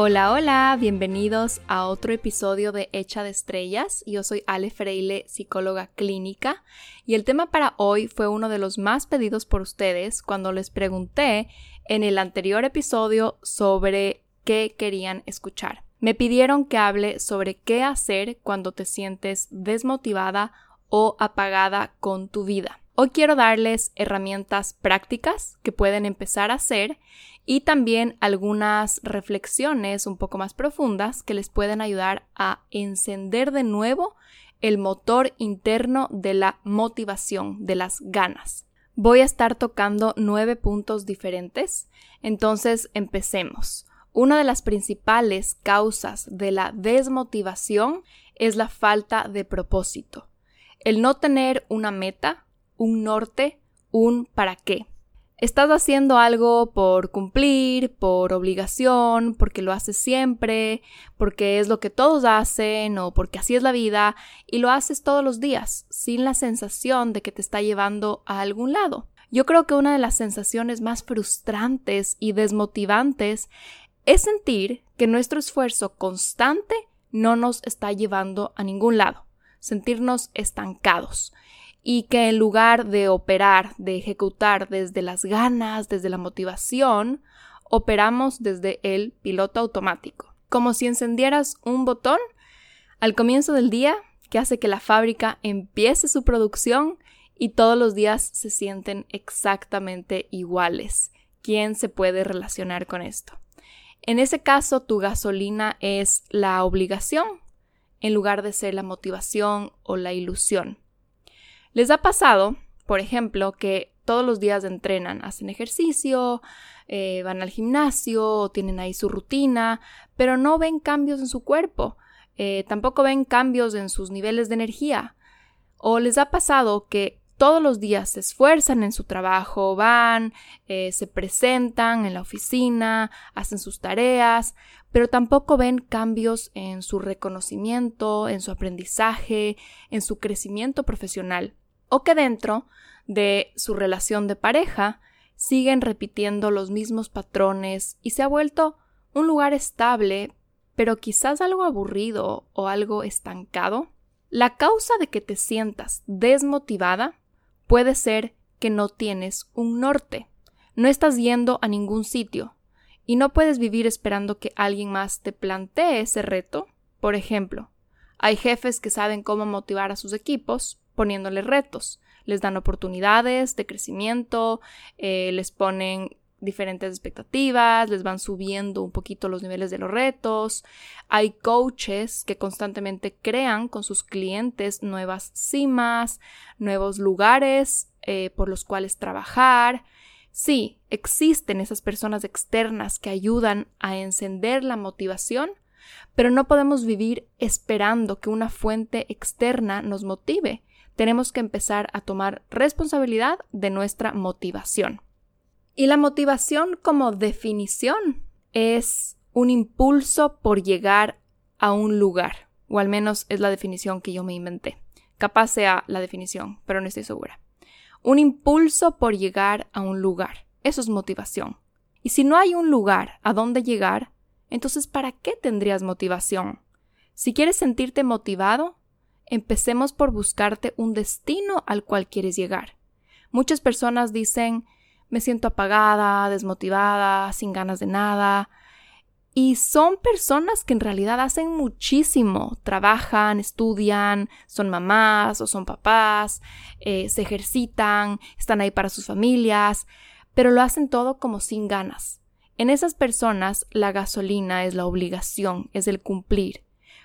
Hola, hola, bienvenidos a otro episodio de Hecha de Estrellas. Yo soy Ale Freile, psicóloga clínica, y el tema para hoy fue uno de los más pedidos por ustedes cuando les pregunté en el anterior episodio sobre qué querían escuchar. Me pidieron que hable sobre qué hacer cuando te sientes desmotivada o apagada con tu vida. Hoy quiero darles herramientas prácticas que pueden empezar a hacer y también algunas reflexiones un poco más profundas que les pueden ayudar a encender de nuevo el motor interno de la motivación, de las ganas. Voy a estar tocando nueve puntos diferentes, entonces empecemos. Una de las principales causas de la desmotivación es la falta de propósito. El no tener una meta, un norte, un para qué. Estás haciendo algo por cumplir, por obligación, porque lo haces siempre, porque es lo que todos hacen o porque así es la vida y lo haces todos los días sin la sensación de que te está llevando a algún lado. Yo creo que una de las sensaciones más frustrantes y desmotivantes es sentir que nuestro esfuerzo constante no nos está llevando a ningún lado, sentirnos estancados y que en lugar de operar, de ejecutar desde las ganas, desde la motivación, operamos desde el piloto automático, como si encendieras un botón al comienzo del día que hace que la fábrica empiece su producción y todos los días se sienten exactamente iguales. ¿Quién se puede relacionar con esto? En ese caso, tu gasolina es la obligación en lugar de ser la motivación o la ilusión. ¿Les ha pasado, por ejemplo, que todos los días entrenan, hacen ejercicio, eh, van al gimnasio, tienen ahí su rutina, pero no ven cambios en su cuerpo, eh, tampoco ven cambios en sus niveles de energía? ¿O les ha pasado que todos los días se esfuerzan en su trabajo, van, eh, se presentan en la oficina, hacen sus tareas, pero tampoco ven cambios en su reconocimiento, en su aprendizaje, en su crecimiento profesional o que dentro de su relación de pareja siguen repitiendo los mismos patrones y se ha vuelto un lugar estable, pero quizás algo aburrido o algo estancado? La causa de que te sientas desmotivada puede ser que no tienes un norte, no estás yendo a ningún sitio y no puedes vivir esperando que alguien más te plantee ese reto. Por ejemplo, hay jefes que saben cómo motivar a sus equipos, poniéndoles retos. Les dan oportunidades de crecimiento, eh, les ponen diferentes expectativas, les van subiendo un poquito los niveles de los retos. Hay coaches que constantemente crean con sus clientes nuevas cimas, nuevos lugares eh, por los cuales trabajar. Sí, existen esas personas externas que ayudan a encender la motivación, pero no podemos vivir esperando que una fuente externa nos motive tenemos que empezar a tomar responsabilidad de nuestra motivación. Y la motivación como definición es un impulso por llegar a un lugar, o al menos es la definición que yo me inventé. Capaz sea la definición, pero no estoy segura. Un impulso por llegar a un lugar. Eso es motivación. Y si no hay un lugar a dónde llegar, entonces ¿para qué tendrías motivación? Si quieres sentirte motivado, empecemos por buscarte un destino al cual quieres llegar. Muchas personas dicen me siento apagada, desmotivada, sin ganas de nada. Y son personas que en realidad hacen muchísimo, trabajan, estudian, son mamás o son papás, eh, se ejercitan, están ahí para sus familias, pero lo hacen todo como sin ganas. En esas personas la gasolina es la obligación, es el cumplir,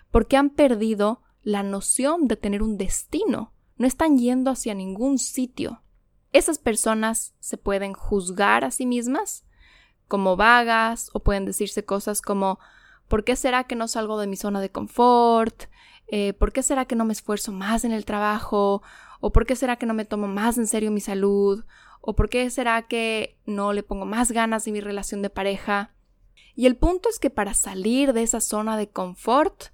porque han perdido la noción de tener un destino. No están yendo hacia ningún sitio. Esas personas se pueden juzgar a sí mismas como vagas o pueden decirse cosas como ¿por qué será que no salgo de mi zona de confort? Eh, ¿Por qué será que no me esfuerzo más en el trabajo? ¿O por qué será que no me tomo más en serio mi salud? ¿O por qué será que no le pongo más ganas en mi relación de pareja? Y el punto es que para salir de esa zona de confort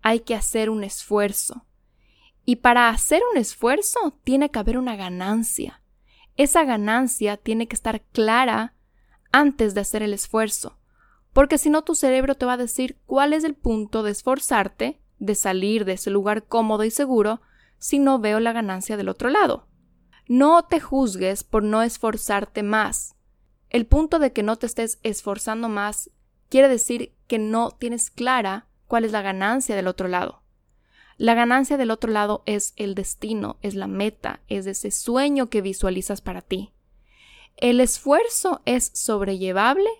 hay que hacer un esfuerzo. Y para hacer un esfuerzo tiene que haber una ganancia. Esa ganancia tiene que estar clara antes de hacer el esfuerzo, porque si no tu cerebro te va a decir cuál es el punto de esforzarte, de salir de ese lugar cómodo y seguro, si no veo la ganancia del otro lado. No te juzgues por no esforzarte más. El punto de que no te estés esforzando más quiere decir que no tienes clara cuál es la ganancia del otro lado. La ganancia del otro lado es el destino, es la meta, es ese sueño que visualizas para ti. El esfuerzo es sobrellevable,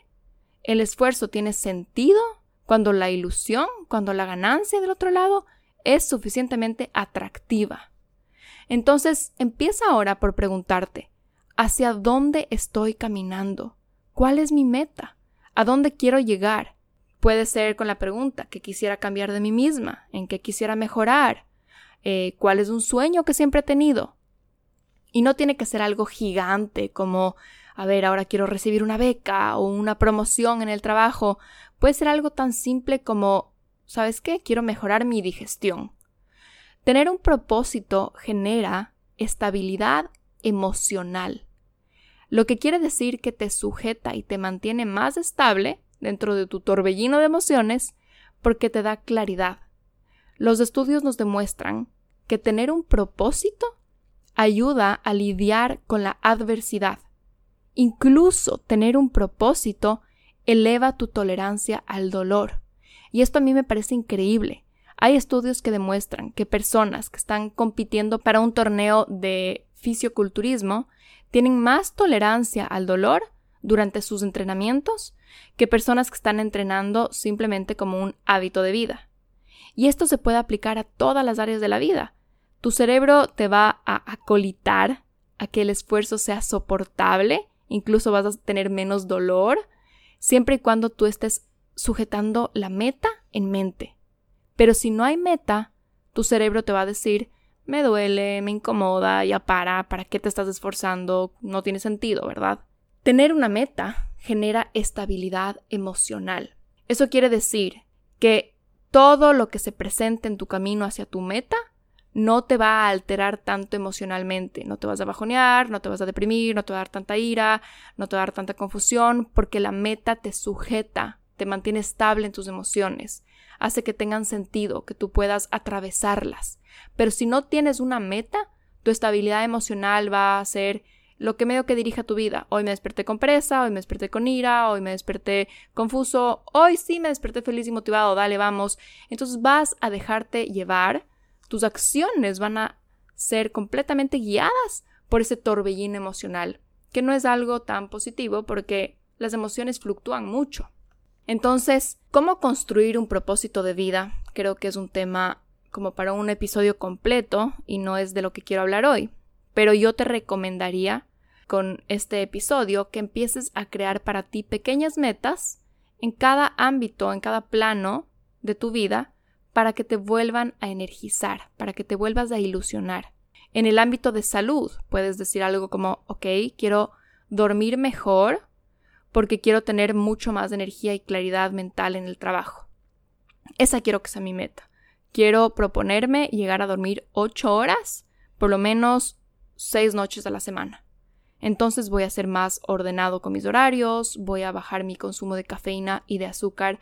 el esfuerzo tiene sentido cuando la ilusión, cuando la ganancia del otro lado es suficientemente atractiva. Entonces, empieza ahora por preguntarte, ¿hacia dónde estoy caminando? ¿Cuál es mi meta? ¿A dónde quiero llegar? Puede ser con la pregunta que quisiera cambiar de mí misma, en qué quisiera mejorar, eh, cuál es un sueño que siempre he tenido. Y no tiene que ser algo gigante como, a ver, ahora quiero recibir una beca o una promoción en el trabajo. Puede ser algo tan simple como, ¿sabes qué? Quiero mejorar mi digestión. Tener un propósito genera estabilidad emocional, lo que quiere decir que te sujeta y te mantiene más estable dentro de tu torbellino de emociones porque te da claridad. Los estudios nos demuestran que tener un propósito ayuda a lidiar con la adversidad. Incluso tener un propósito eleva tu tolerancia al dolor. Y esto a mí me parece increíble. Hay estudios que demuestran que personas que están compitiendo para un torneo de fisioculturismo tienen más tolerancia al dolor durante sus entrenamientos que personas que están entrenando simplemente como un hábito de vida. Y esto se puede aplicar a todas las áreas de la vida. Tu cerebro te va a acolitar a que el esfuerzo sea soportable, incluso vas a tener menos dolor, siempre y cuando tú estés sujetando la meta en mente. Pero si no hay meta, tu cerebro te va a decir, me duele, me incomoda, ya para, ¿para qué te estás esforzando? No tiene sentido, ¿verdad? Tener una meta genera estabilidad emocional. Eso quiere decir que todo lo que se presente en tu camino hacia tu meta no te va a alterar tanto emocionalmente, no te vas a bajonear, no te vas a deprimir, no te va a dar tanta ira, no te va a dar tanta confusión, porque la meta te sujeta, te mantiene estable en tus emociones, hace que tengan sentido, que tú puedas atravesarlas. Pero si no tienes una meta, tu estabilidad emocional va a ser lo que medio que dirija tu vida. Hoy me desperté con presa, hoy me desperté con ira, hoy me desperté confuso, hoy sí me desperté feliz y motivado, dale, vamos. Entonces vas a dejarte llevar, tus acciones van a ser completamente guiadas por ese torbellino emocional, que no es algo tan positivo porque las emociones fluctúan mucho. Entonces, ¿cómo construir un propósito de vida? Creo que es un tema como para un episodio completo y no es de lo que quiero hablar hoy. Pero yo te recomendaría con este episodio que empieces a crear para ti pequeñas metas en cada ámbito, en cada plano de tu vida, para que te vuelvan a energizar, para que te vuelvas a ilusionar. En el ámbito de salud, puedes decir algo como, ok, quiero dormir mejor porque quiero tener mucho más energía y claridad mental en el trabajo. Esa quiero que sea mi meta. Quiero proponerme llegar a dormir ocho horas, por lo menos seis noches a la semana. Entonces voy a ser más ordenado con mis horarios, voy a bajar mi consumo de cafeína y de azúcar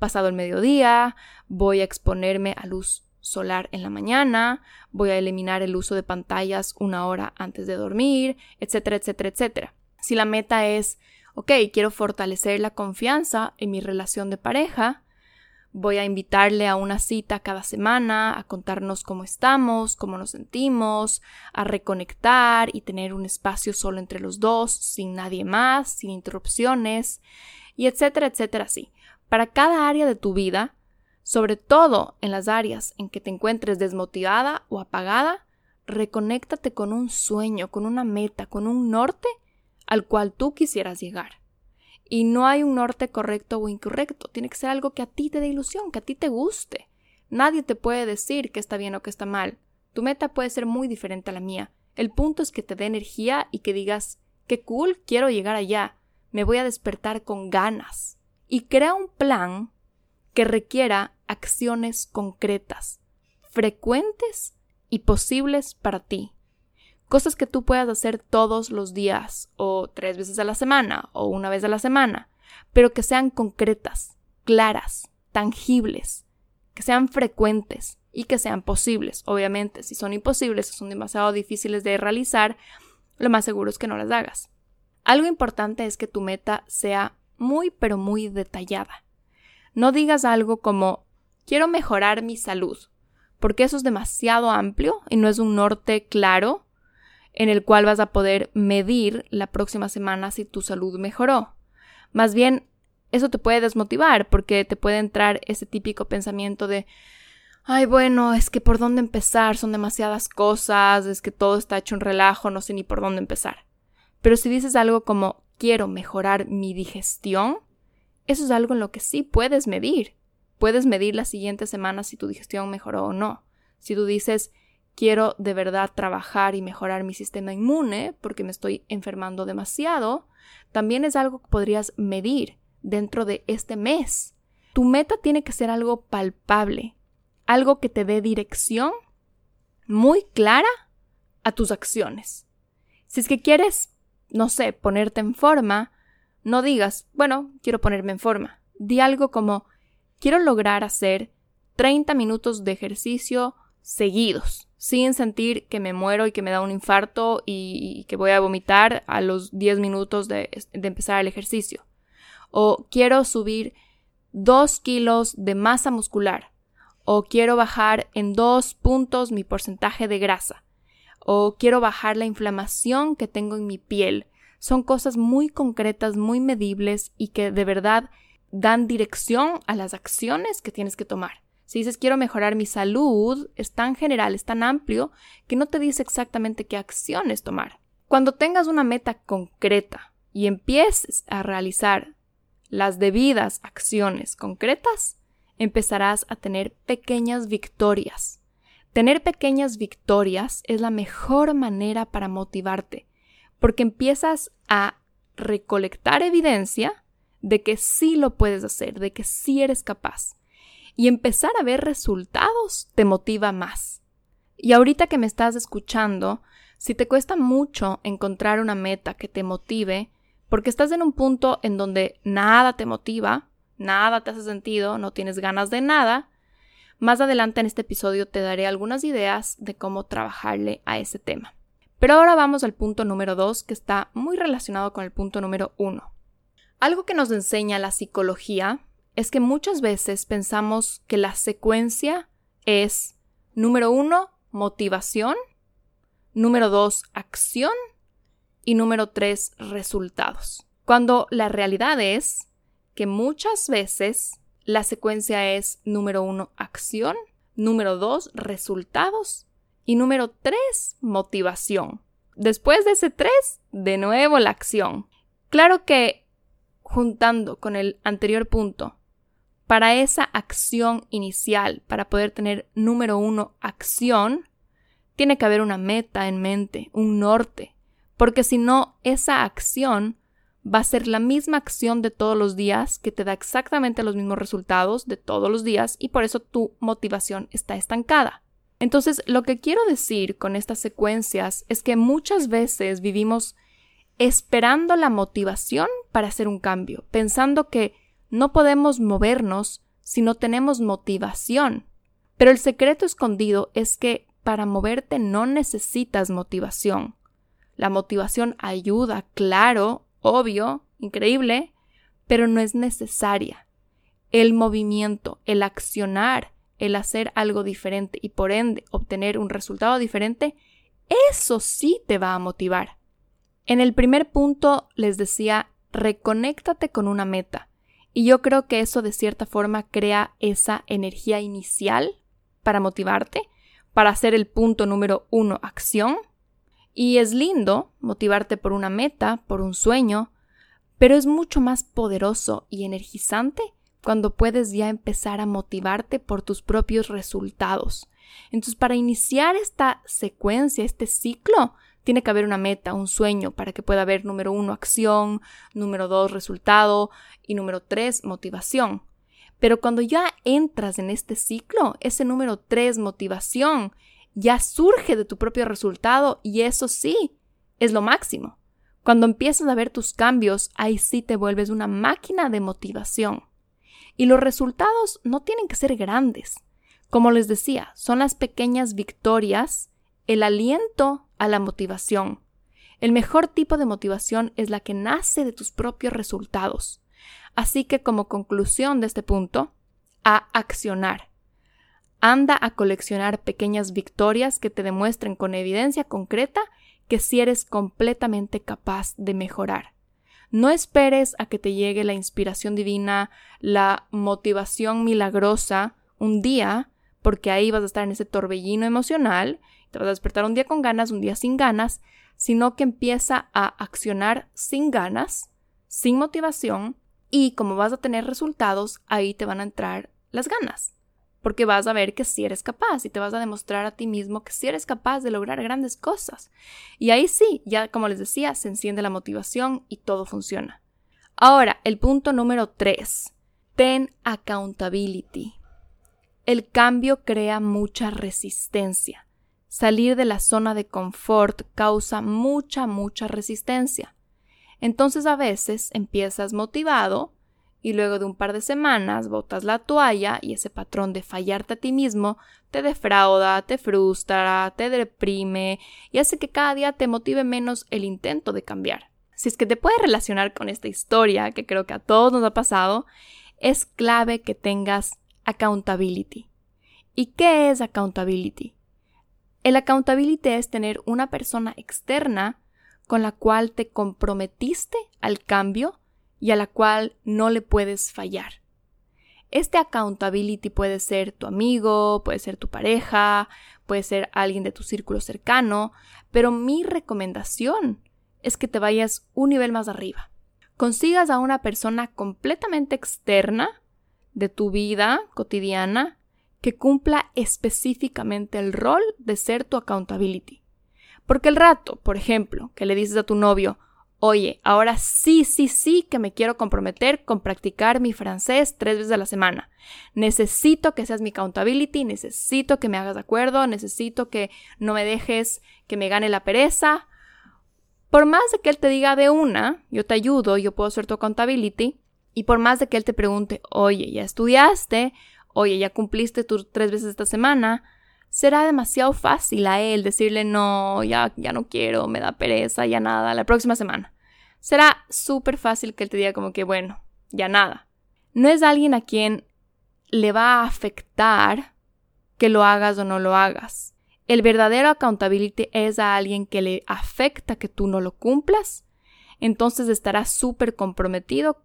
pasado el mediodía, voy a exponerme a luz solar en la mañana, voy a eliminar el uso de pantallas una hora antes de dormir, etcétera, etcétera, etcétera. Si la meta es, ok, quiero fortalecer la confianza en mi relación de pareja, Voy a invitarle a una cita cada semana, a contarnos cómo estamos, cómo nos sentimos, a reconectar y tener un espacio solo entre los dos, sin nadie más, sin interrupciones, y etcétera, etcétera, así. Para cada área de tu vida, sobre todo en las áreas en que te encuentres desmotivada o apagada, reconéctate con un sueño, con una meta, con un norte al cual tú quisieras llegar. Y no hay un norte correcto o incorrecto. Tiene que ser algo que a ti te dé ilusión, que a ti te guste. Nadie te puede decir que está bien o que está mal. Tu meta puede ser muy diferente a la mía. El punto es que te dé energía y que digas, qué cool, quiero llegar allá. Me voy a despertar con ganas. Y crea un plan que requiera acciones concretas, frecuentes y posibles para ti. Cosas que tú puedas hacer todos los días, o tres veces a la semana, o una vez a la semana, pero que sean concretas, claras, tangibles, que sean frecuentes y que sean posibles. Obviamente, si son imposibles o son demasiado difíciles de realizar, lo más seguro es que no las hagas. Algo importante es que tu meta sea muy pero muy detallada. No digas algo como quiero mejorar mi salud, porque eso es demasiado amplio y no es un norte claro en el cual vas a poder medir la próxima semana si tu salud mejoró. Más bien, eso te puede desmotivar porque te puede entrar ese típico pensamiento de, ay, bueno, es que por dónde empezar, son demasiadas cosas, es que todo está hecho un relajo, no sé ni por dónde empezar. Pero si dices algo como, quiero mejorar mi digestión, eso es algo en lo que sí puedes medir. Puedes medir la siguiente semana si tu digestión mejoró o no. Si tú dices, quiero de verdad trabajar y mejorar mi sistema inmune porque me estoy enfermando demasiado, también es algo que podrías medir dentro de este mes. Tu meta tiene que ser algo palpable, algo que te dé dirección muy clara a tus acciones. Si es que quieres, no sé, ponerte en forma, no digas, bueno, quiero ponerme en forma. Di algo como, quiero lograr hacer 30 minutos de ejercicio seguidos, sin sentir que me muero y que me da un infarto y, que voy a vomitar a los 10 minutos de, de empezar el ejercicio o quiero subir dos kilos de masa muscular, o quiero bajar en dos puntos mi porcentaje de grasa, o quiero bajar la inflamación que tengo en mi piel. Son cosas muy concretas, muy medibles y que de verdad dan dirección a las acciones que tienes que tomar. Si dices quiero mejorar mi salud, es tan general, es tan amplio, que no te dice exactamente qué acciones tomar. Cuando tengas una meta concreta y empieces a realizar las debidas acciones concretas, empezarás a tener pequeñas victorias. Tener pequeñas victorias es la mejor manera para motivarte, porque empiezas a recolectar evidencia de que sí lo puedes hacer, de que sí eres capaz. Y empezar a ver resultados te motiva más. Y ahorita que me estás escuchando, si te cuesta mucho encontrar una meta que te motive, porque estás en un punto en donde nada te motiva, nada te hace sentido, no tienes ganas de nada, más adelante en este episodio te daré algunas ideas de cómo trabajarle a ese tema. Pero ahora vamos al punto número 2 que está muy relacionado con el punto número 1. Algo que nos enseña la psicología es que muchas veces pensamos que la secuencia es número 1, motivación, número 2, acción y número tres, resultados. Cuando la realidad es que muchas veces la secuencia es número uno, acción, número dos, resultados y número tres, motivación. Después de ese tres, de nuevo la acción. Claro que, juntando con el anterior punto, para esa acción inicial, para poder tener número uno, acción, tiene que haber una meta en mente, un norte, porque si no, esa acción va a ser la misma acción de todos los días que te da exactamente los mismos resultados de todos los días y por eso tu motivación está estancada. Entonces, lo que quiero decir con estas secuencias es que muchas veces vivimos esperando la motivación para hacer un cambio, pensando que no podemos movernos si no tenemos motivación. Pero el secreto escondido es que para moverte no necesitas motivación. La motivación ayuda, claro, obvio, increíble, pero no es necesaria. El movimiento, el accionar, el hacer algo diferente y por ende obtener un resultado diferente, eso sí te va a motivar. En el primer punto les decía, reconéctate con una meta. Y yo creo que eso de cierta forma crea esa energía inicial para motivarte, para hacer el punto número uno, acción, y es lindo motivarte por una meta, por un sueño, pero es mucho más poderoso y energizante cuando puedes ya empezar a motivarte por tus propios resultados. Entonces, para iniciar esta secuencia, este ciclo, tiene que haber una meta, un sueño, para que pueda haber número uno, acción, número dos, resultado y número tres, motivación. Pero cuando ya entras en este ciclo, ese número tres, motivación, ya surge de tu propio resultado y eso sí, es lo máximo. Cuando empiezas a ver tus cambios, ahí sí te vuelves una máquina de motivación. Y los resultados no tienen que ser grandes. Como les decía, son las pequeñas victorias, el aliento a la motivación. El mejor tipo de motivación es la que nace de tus propios resultados. Así que como conclusión de este punto, a accionar. Anda a coleccionar pequeñas victorias que te demuestren con evidencia concreta que si eres completamente capaz de mejorar. No esperes a que te llegue la inspiración divina, la motivación milagrosa un día, porque ahí vas a estar en ese torbellino emocional, te vas a despertar un día con ganas, un día sin ganas, sino que empieza a accionar sin ganas, sin motivación, y como vas a tener resultados, ahí te van a entrar las ganas, porque vas a ver que sí eres capaz y te vas a demostrar a ti mismo que sí eres capaz de lograr grandes cosas. Y ahí sí, ya como les decía, se enciende la motivación y todo funciona. Ahora, el punto número 3. Ten accountability. El cambio crea mucha resistencia. Salir de la zona de confort causa mucha, mucha resistencia. Entonces a veces empiezas motivado y luego de un par de semanas botas la toalla y ese patrón de fallarte a ti mismo te defrauda, te frustra, te deprime y hace que cada día te motive menos el intento de cambiar. Si es que te puedes relacionar con esta historia, que creo que a todos nos ha pasado, es clave que tengas accountability. ¿Y qué es accountability? El accountability es tener una persona externa con la cual te comprometiste al cambio y a la cual no le puedes fallar. Este accountability puede ser tu amigo, puede ser tu pareja, puede ser alguien de tu círculo cercano, pero mi recomendación es que te vayas un nivel más arriba. Consigas a una persona completamente externa de tu vida cotidiana que cumpla específicamente el rol de ser tu accountability. Porque el rato, por ejemplo, que le dices a tu novio, oye, ahora sí, sí, sí que me quiero comprometer con practicar mi francés tres veces a la semana. Necesito que seas mi accountability, necesito que me hagas de acuerdo, necesito que no me dejes que me gane la pereza. Por más de que él te diga de una, yo te ayudo, yo puedo ser tu accountability, y por más de que él te pregunte, oye, ¿ya estudiaste? Oye, ¿ya cumpliste tus tres veces esta semana? Será demasiado fácil a él decirle no, ya, ya no quiero, me da pereza, ya nada, la próxima semana. Será súper fácil que él te diga como que bueno, ya nada. No es alguien a quien le va a afectar que lo hagas o no lo hagas. El verdadero accountability es a alguien que le afecta que tú no lo cumplas, entonces estará súper comprometido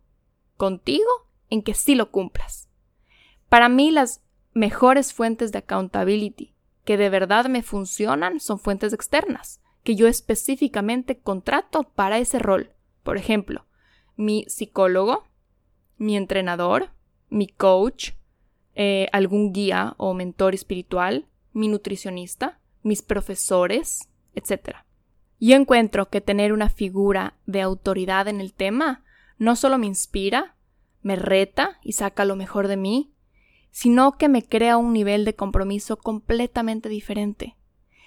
contigo en que sí lo cumplas. Para mí las mejores fuentes de accountability que de verdad me funcionan son fuentes externas, que yo específicamente contrato para ese rol. Por ejemplo, mi psicólogo, mi entrenador, mi coach, eh, algún guía o mentor espiritual, mi nutricionista, mis profesores, etc. Yo encuentro que tener una figura de autoridad en el tema no solo me inspira, me reta y saca lo mejor de mí, sino que me crea un nivel de compromiso completamente diferente.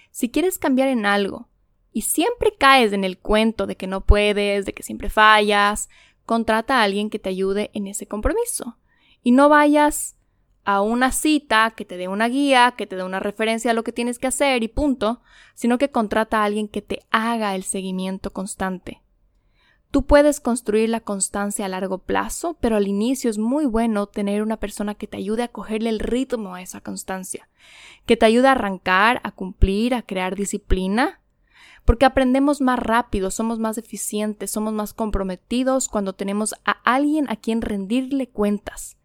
Si quieres cambiar en algo y siempre caes en el cuento de que no puedes, de que siempre fallas, contrata a alguien que te ayude en ese compromiso. Y no vayas a una cita que te dé una guía, que te dé una referencia a lo que tienes que hacer y punto, sino que contrata a alguien que te haga el seguimiento constante. Tú puedes construir la constancia a largo plazo, pero al inicio es muy bueno tener una persona que te ayude a cogerle el ritmo a esa constancia, que te ayude a arrancar, a cumplir, a crear disciplina, porque aprendemos más rápido, somos más eficientes, somos más comprometidos cuando tenemos a alguien a quien rendirle cuentas.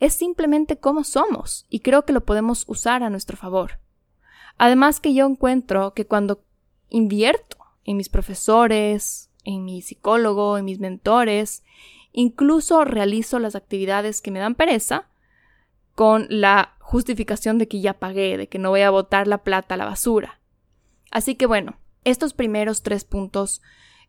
Es simplemente como somos y creo que lo podemos usar a nuestro favor. Además que yo encuentro que cuando invierto en mis profesores, en mi psicólogo, en mis mentores, Incluso realizo las actividades que me dan pereza con la justificación de que ya pagué, de que no voy a botar la plata a la basura. Así que bueno, estos primeros tres puntos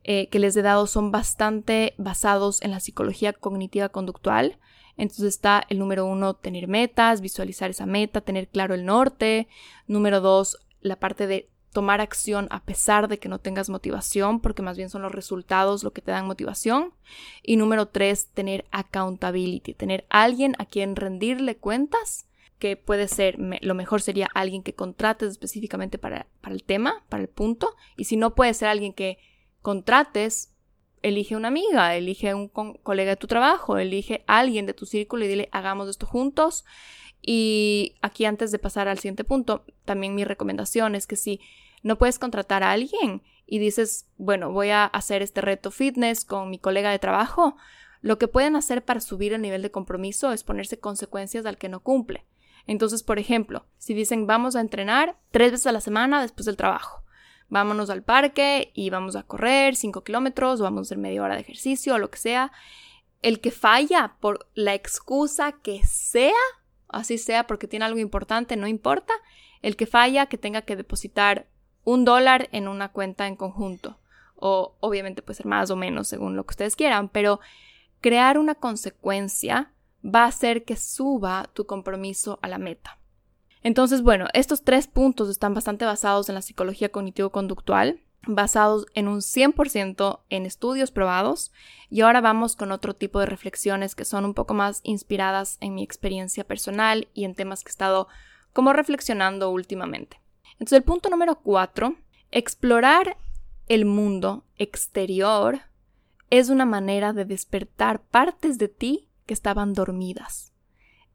eh, que les he dado son bastante basados en la psicología cognitiva conductual. Entonces está el número uno, tener metas, visualizar esa meta, tener claro el norte. Número dos, la parte de tomar acción a pesar de que no tengas motivación, porque más bien son los resultados lo que te dan motivación. Y número tres, tener accountability, tener alguien a quien rendirle cuentas, que puede ser, lo mejor sería alguien que contrates específicamente para, para el tema, para el punto. Y si no puede ser alguien que contrates, elige una amiga, elige un colega de tu trabajo, elige alguien de tu círculo y dile hagamos esto juntos. Y aquí antes de pasar al siguiente punto, también mi recomendación es que si no puedes contratar a alguien y dices, bueno, voy a hacer este reto fitness con mi colega de trabajo. Lo que pueden hacer para subir el nivel de compromiso es ponerse consecuencias al que no cumple. Entonces, por ejemplo, si dicen vamos a entrenar tres veces a la semana después del trabajo, vámonos al parque y vamos a correr cinco kilómetros o vamos a hacer media hora de ejercicio o lo que sea, el que falla por la excusa que sea, así sea porque tiene algo importante, no importa, el que falla que tenga que depositar un dólar en una cuenta en conjunto. O obviamente puede ser más o menos según lo que ustedes quieran, pero crear una consecuencia va a hacer que suba tu compromiso a la meta. Entonces, bueno, estos tres puntos están bastante basados en la psicología cognitivo-conductual, basados en un 100% en estudios probados, y ahora vamos con otro tipo de reflexiones que son un poco más inspiradas en mi experiencia personal y en temas que he estado como reflexionando últimamente. Entonces el punto número cuatro, explorar el mundo exterior es una manera de despertar partes de ti que estaban dormidas.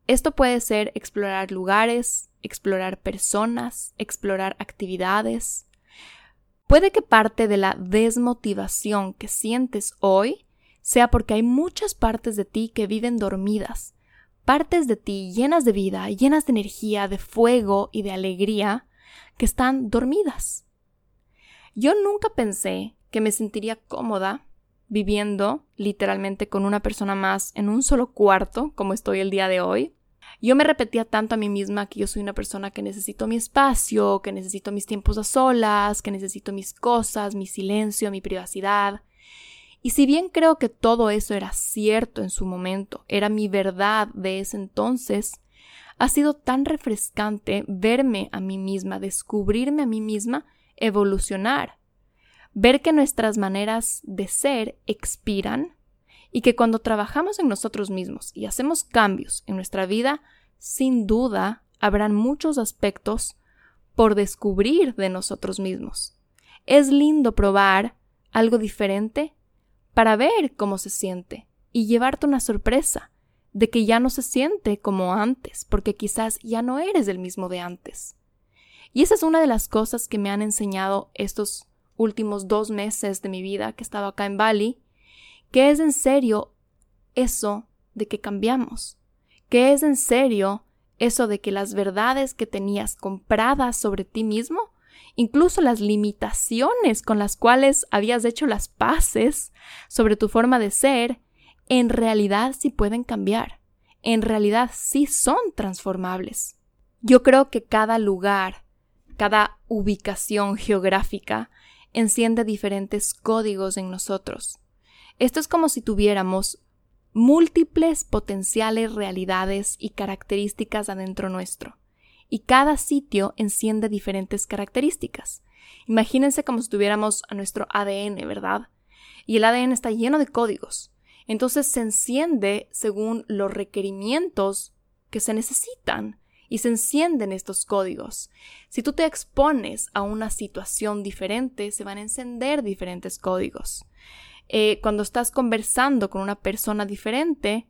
Esto puede ser explorar lugares, explorar personas, explorar actividades. Puede que parte de la desmotivación que sientes hoy sea porque hay muchas partes de ti que viven dormidas, partes de ti llenas de vida, llenas de energía, de fuego y de alegría, que están dormidas. Yo nunca pensé que me sentiría cómoda viviendo literalmente con una persona más en un solo cuarto, como estoy el día de hoy. Yo me repetía tanto a mí misma que yo soy una persona que necesito mi espacio, que necesito mis tiempos a solas, que necesito mis cosas, mi silencio, mi privacidad. Y si bien creo que todo eso era cierto en su momento, era mi verdad de ese entonces, ha sido tan refrescante verme a mí misma, descubrirme a mí misma, evolucionar. Ver que nuestras maneras de ser expiran y que cuando trabajamos en nosotros mismos y hacemos cambios en nuestra vida, sin duda habrán muchos aspectos por descubrir de nosotros mismos. Es lindo probar algo diferente para ver cómo se siente y llevarte una sorpresa de que ya no se siente como antes, porque quizás ya no eres el mismo de antes. Y esa es una de las cosas que me han enseñado estos últimos dos meses de mi vida que estaba acá en Bali, que es en serio eso de que cambiamos, que es en serio eso de que las verdades que tenías compradas sobre ti mismo, incluso las limitaciones con las cuales habías hecho las paces sobre tu forma de ser, en realidad sí pueden cambiar, en realidad sí son transformables. Yo creo que cada lugar, cada ubicación geográfica enciende diferentes códigos en nosotros. Esto es como si tuviéramos múltiples potenciales realidades y características adentro nuestro, y cada sitio enciende diferentes características. Imagínense como si tuviéramos a nuestro ADN, ¿verdad? Y el ADN está lleno de códigos. Entonces se enciende según los requerimientos que se necesitan y se encienden estos códigos. Si tú te expones a una situación diferente, se van a encender diferentes códigos. Eh, cuando estás conversando con una persona diferente,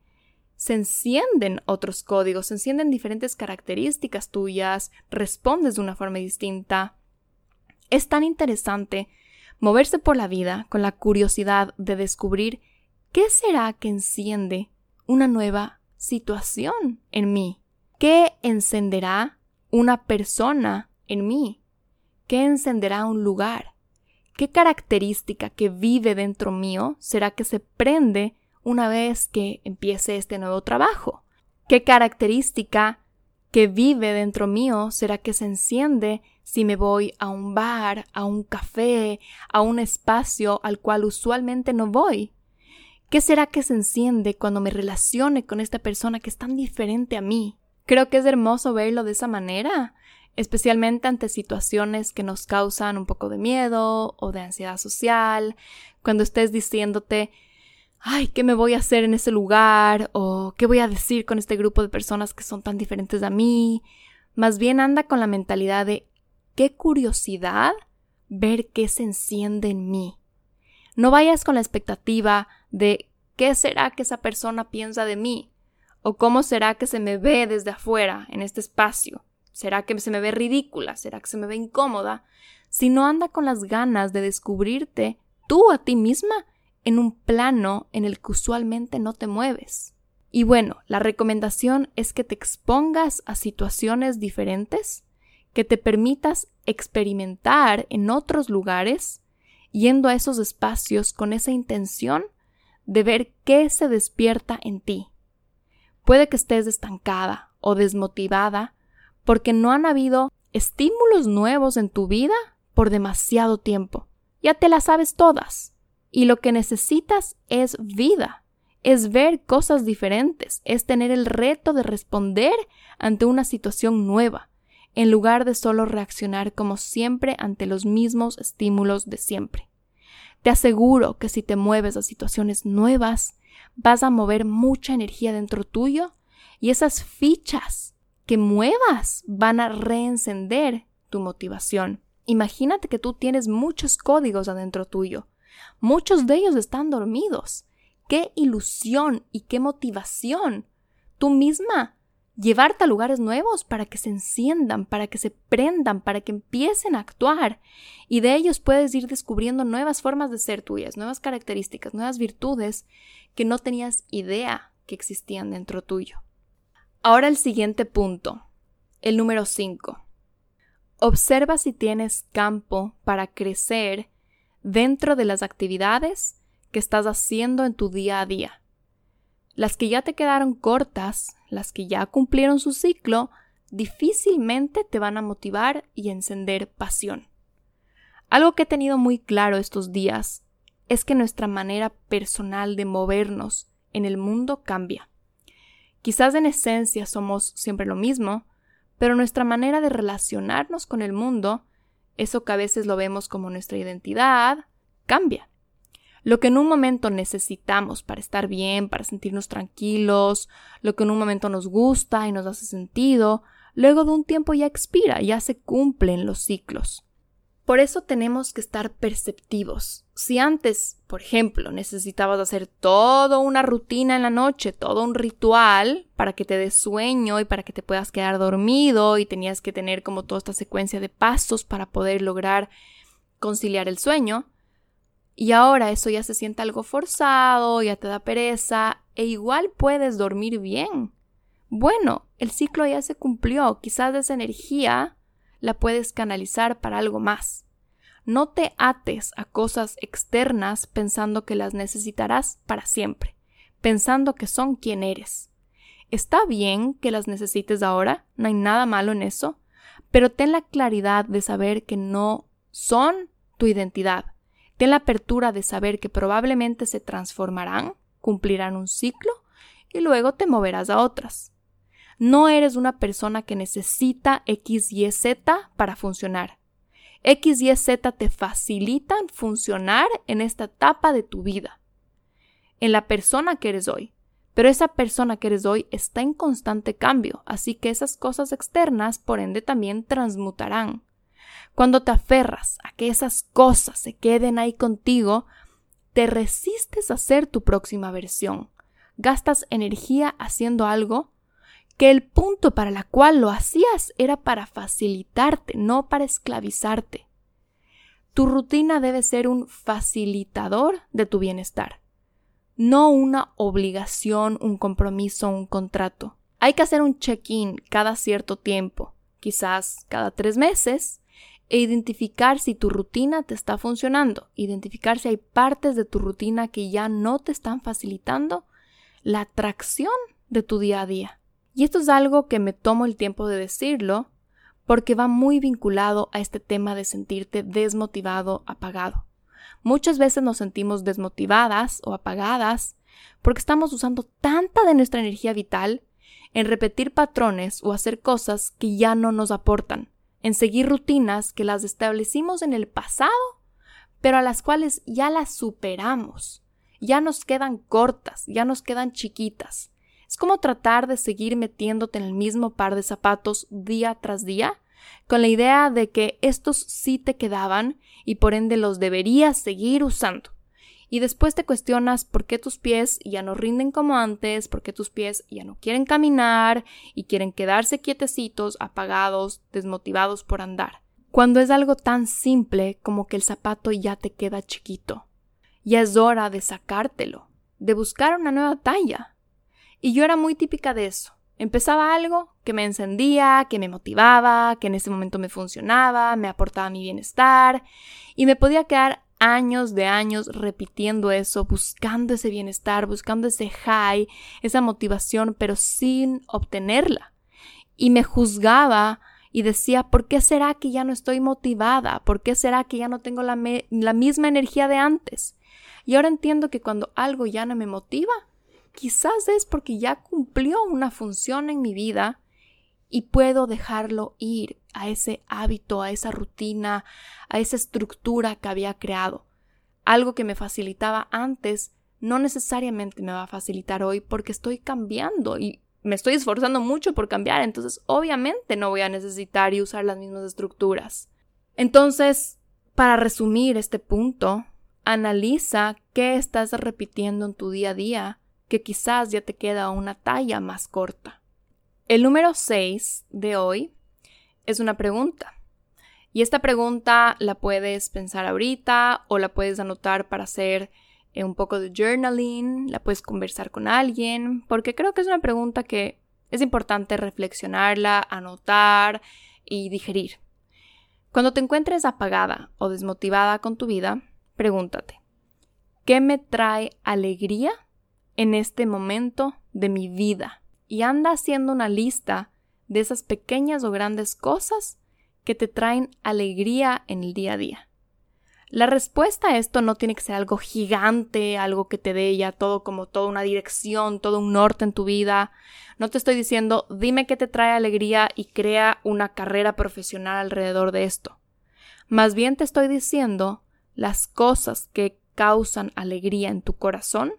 se encienden otros códigos, se encienden diferentes características tuyas, respondes de una forma distinta. Es tan interesante moverse por la vida con la curiosidad de descubrir ¿qué será que enciende una nueva situación en mí? ¿Qué encenderá una persona en mí? ¿Qué encenderá un lugar? ¿Qué característica que vive dentro mío será que se prende una vez que empiece este nuevo trabajo? ¿Qué característica que vive dentro mío será que se enciende si me voy a un bar, a un café, a un espacio al cual usualmente no voy? ¿Qué será que se enciende cuando me relacione con esta persona que es tan diferente a mí? Creo que es hermoso verlo de esa manera, especialmente ante situaciones que nos causan un poco de miedo o de ansiedad social, cuando estés diciéndote, ay, ¿qué me voy a hacer en ese lugar? o ¿qué voy a decir con este grupo de personas que son tan diferentes a mí? Más bien anda con la mentalidad de, qué curiosidad ver qué se enciende en mí. No vayas con la expectativa de qué será que esa persona piensa de mí, o cómo será que se me ve desde afuera en este espacio. ¿Será que se me ve ridícula? ¿Será que se me ve incómoda? Si no anda con las ganas de descubrirte tú a ti misma en un plano en el que usualmente no te mueves. Y bueno, la recomendación es que te expongas a situaciones diferentes, que te permitas experimentar en otros lugares, yendo a esos espacios con esa intención de ver qué se despierta en ti. Puede que estés estancada o desmotivada porque no han habido estímulos nuevos en tu vida por demasiado tiempo. Ya te las sabes todas. Y lo que necesitas es vida, es ver cosas diferentes, es tener el reto de responder ante una situación nueva, en lugar de solo reaccionar como siempre ante los mismos estímulos de siempre. Te aseguro que si te mueves a situaciones nuevas, vas a mover mucha energía dentro tuyo y esas fichas que muevas van a reencender tu motivación. Imagínate que tú tienes muchos códigos adentro tuyo Muchos de ellos están dormidos. ¡Qué ilusión y qué motivación! Tú misma llevarte a lugares nuevos para que se enciendan, para que se prendan, para que empiecen a actuar. Y de ellos puedes ir descubriendo nuevas formas de ser tuyas, nuevas características, nuevas virtudes que no tenías idea que existían dentro tuyo. Ahora el siguiente punto, el número 5. Observa si tienes campo para crecer dentro de las actividades que estás haciendo en tu día a día. Las que ya te quedaron cortas, las que ya cumplieron su ciclo, difícilmente te van a motivar y encender pasión. Algo que he tenido muy claro estos días es que nuestra manera personal de movernos en el mundo cambia. Quizás en esencia somos siempre lo mismo, pero nuestra manera de relacionarnos con el mundo eso que a veces lo vemos como nuestra identidad, cambia. Lo que en un momento necesitamos para estar bien, para sentirnos tranquilos, lo que en un momento nos gusta y nos hace sentido, luego de un tiempo ya expira, ya se cumplen los ciclos. Por eso tenemos que estar perceptivos. Si antes, por ejemplo, necesitabas hacer toda una rutina en la noche, todo un ritual para que te des sueño y para que te puedas quedar dormido y tenías que tener como toda esta secuencia de pasos para poder lograr conciliar el sueño, y ahora eso ya se siente algo forzado, ya te da pereza, e igual puedes dormir bien. Bueno, el ciclo ya se cumplió, quizás esa energía la puedes canalizar para algo más. No te ates a cosas externas pensando que las necesitarás para siempre, pensando que son quien eres. Está bien que las necesites ahora, no hay nada malo en eso, pero ten la claridad de saber que no son tu identidad. Ten la apertura de saber que probablemente se transformarán, cumplirán un ciclo y luego te moverás a otras. No eres una persona que necesita X, Y, Z para funcionar. X, Y, Z te facilitan funcionar en esta etapa de tu vida, en la persona que eres hoy. Pero esa persona que eres hoy está en constante cambio, así que esas cosas externas, por ende, también transmutarán. Cuando te aferras a que esas cosas se queden ahí contigo, te resistes a ser tu próxima versión. Gastas energía haciendo algo que el punto para la cual lo hacías era para facilitarte, no para esclavizarte. Tu rutina debe ser un facilitador de tu bienestar, no una obligación, un compromiso, un contrato. Hay que hacer un check-in cada cierto tiempo, quizás cada tres meses, e identificar si tu rutina te está funcionando, identificar si hay partes de tu rutina que ya no te están facilitando la atracción de tu día a día. Y esto es algo que me tomo el tiempo de decirlo porque va muy vinculado a este tema de sentirte desmotivado, apagado. Muchas veces nos sentimos desmotivadas o apagadas porque estamos usando tanta de nuestra energía vital en repetir patrones o hacer cosas que ya no nos aportan, en seguir rutinas que las establecimos en el pasado, pero a las cuales ya las superamos, ya nos quedan cortas, ya nos quedan chiquitas. Es como tratar de seguir metiéndote en el mismo par de zapatos día tras día, con la idea de que estos sí te quedaban y por ende los deberías seguir usando y después te cuestionas por qué tus pies ya no rinden como antes, por qué tus pies ya no quieren caminar y quieren quedarse quietecitos, apagados, desmotivados por andar. Cuando es algo tan simple como que el zapato ya te queda chiquito. Ya es hora de sacártelo, de buscar una nueva talla. Y yo era muy típica de eso. Empezaba algo que me encendía, que me motivaba, que en ese momento me funcionaba, me aportaba mi bienestar, y me podía quedar años de años repitiendo eso, buscando ese bienestar, buscando ese high, esa motivación, pero sin obtenerla. Y me juzgaba y decía, ¿por qué será que ya no estoy motivada? ¿Por qué será que ya no tengo la, la misma energía de antes? Y ahora entiendo que cuando algo ya no me motiva, quizás es porque ya cumplió una función en mi vida y puedo dejarlo ir a ese hábito, a esa rutina, a esa estructura que había creado. Algo que me facilitaba antes no necesariamente me va a facilitar hoy porque estoy cambiando y me estoy esforzando mucho por cambiar, entonces obviamente no voy a necesitar y usar las mismas estructuras. Entonces, para resumir este punto, analiza qué estás repitiendo en tu día a día que quizás ya te queda una talla más corta. El número 6 de hoy es una pregunta. Y esta pregunta la puedes pensar ahorita o la puedes anotar para hacer eh, un poco de journaling, la puedes conversar con alguien, porque creo que es una pregunta que es importante reflexionarla, anotar y digerir. Cuando te encuentres apagada o desmotivada con tu vida, pregúntate, ¿qué me trae alegría en este momento de mi vida? Y anda haciendo una lista de esas pequeñas o grandes cosas que te traen alegría en el día a día. La respuesta a esto no tiene que ser algo gigante, algo que te dé ya todo como toda una dirección, todo un norte en tu vida. No te estoy diciendo dime qué te trae alegría y crea una carrera profesional alrededor de esto. Más bien te estoy diciendo las cosas que causan alegría en tu corazón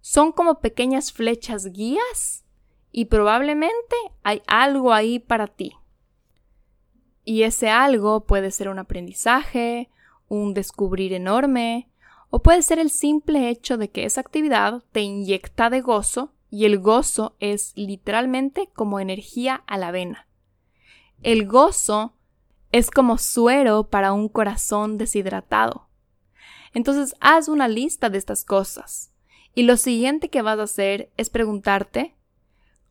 son como pequeñas flechas guías y probablemente hay algo ahí para ti. Y ese algo puede ser un aprendizaje, un descubrir enorme, o puede ser el simple hecho de que esa actividad te inyecta de gozo y el gozo es literalmente como energía a la vena. El gozo es como suero para un corazón deshidratado. Entonces haz una lista de estas cosas y lo siguiente que vas a hacer es preguntarte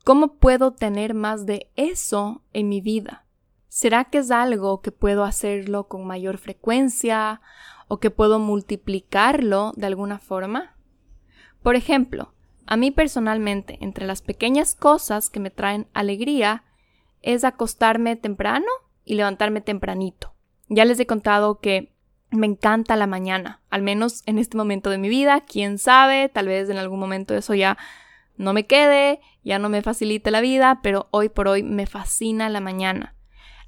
¿Cómo puedo tener más de eso en mi vida? ¿Será que es algo que puedo hacerlo con mayor frecuencia o que puedo multiplicarlo de alguna forma? Por ejemplo, a mí personalmente, entre las pequeñas cosas que me traen alegría, es acostarme temprano y levantarme tempranito. Ya les he contado que me encanta la mañana, al menos en este momento de mi vida, quién sabe, tal vez en algún momento eso ya no me quede, ya no me facilite la vida, pero hoy por hoy me fascina la mañana.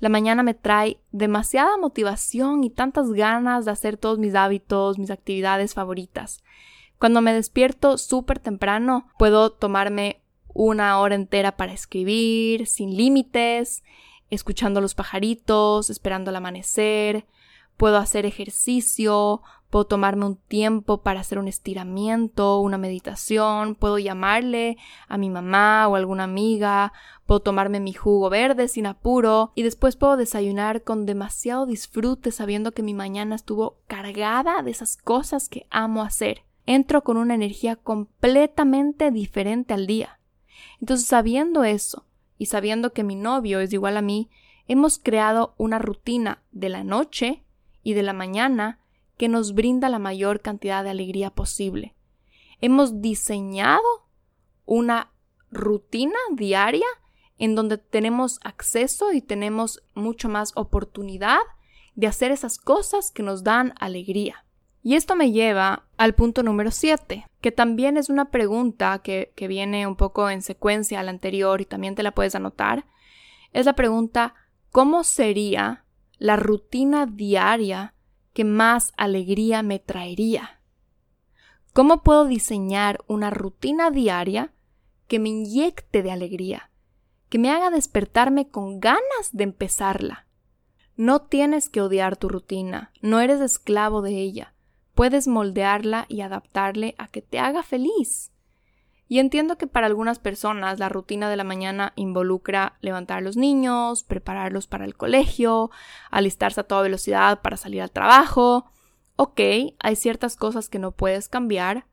La mañana me trae demasiada motivación y tantas ganas de hacer todos mis hábitos, mis actividades favoritas. Cuando me despierto súper temprano, puedo tomarme una hora entera para escribir, sin límites, escuchando los pajaritos, esperando el amanecer, puedo hacer ejercicio, puedo tomarme un tiempo para hacer un estiramiento, una meditación, puedo llamarle a mi mamá o alguna amiga, puedo tomarme mi jugo verde sin apuro y después puedo desayunar con demasiado disfrute sabiendo que mi mañana estuvo cargada de esas cosas que amo hacer. Entro con una energía completamente diferente al día. Entonces, sabiendo eso y sabiendo que mi novio es igual a mí, hemos creado una rutina de la noche y de la mañana que nos brinda la mayor cantidad de alegría posible. Hemos diseñado una rutina diaria en donde tenemos acceso y tenemos mucho más oportunidad de hacer esas cosas que nos dan alegría. Y esto me lleva al punto número 7, que también es una pregunta que, que, viene un poco en secuencia al anterior y también te la puedes anotar. Es la pregunta, ¿cómo sería la rutina diaria que más alegría me traería? ¿Cómo puedo diseñar una rutina diaria que me inyecte de alegría, que me haga despertarme con ganas de empezarla? No tienes que odiar tu rutina, no eres esclavo de ella, puedes moldearla y adaptarle a que te haga feliz. Y entiendo que para algunas personas la rutina de la mañana involucra levantar a los niños, prepararlos para el colegio, alistarse a toda velocidad para salir al trabajo. Ok, hay ciertas cosas que no puedes cambiar,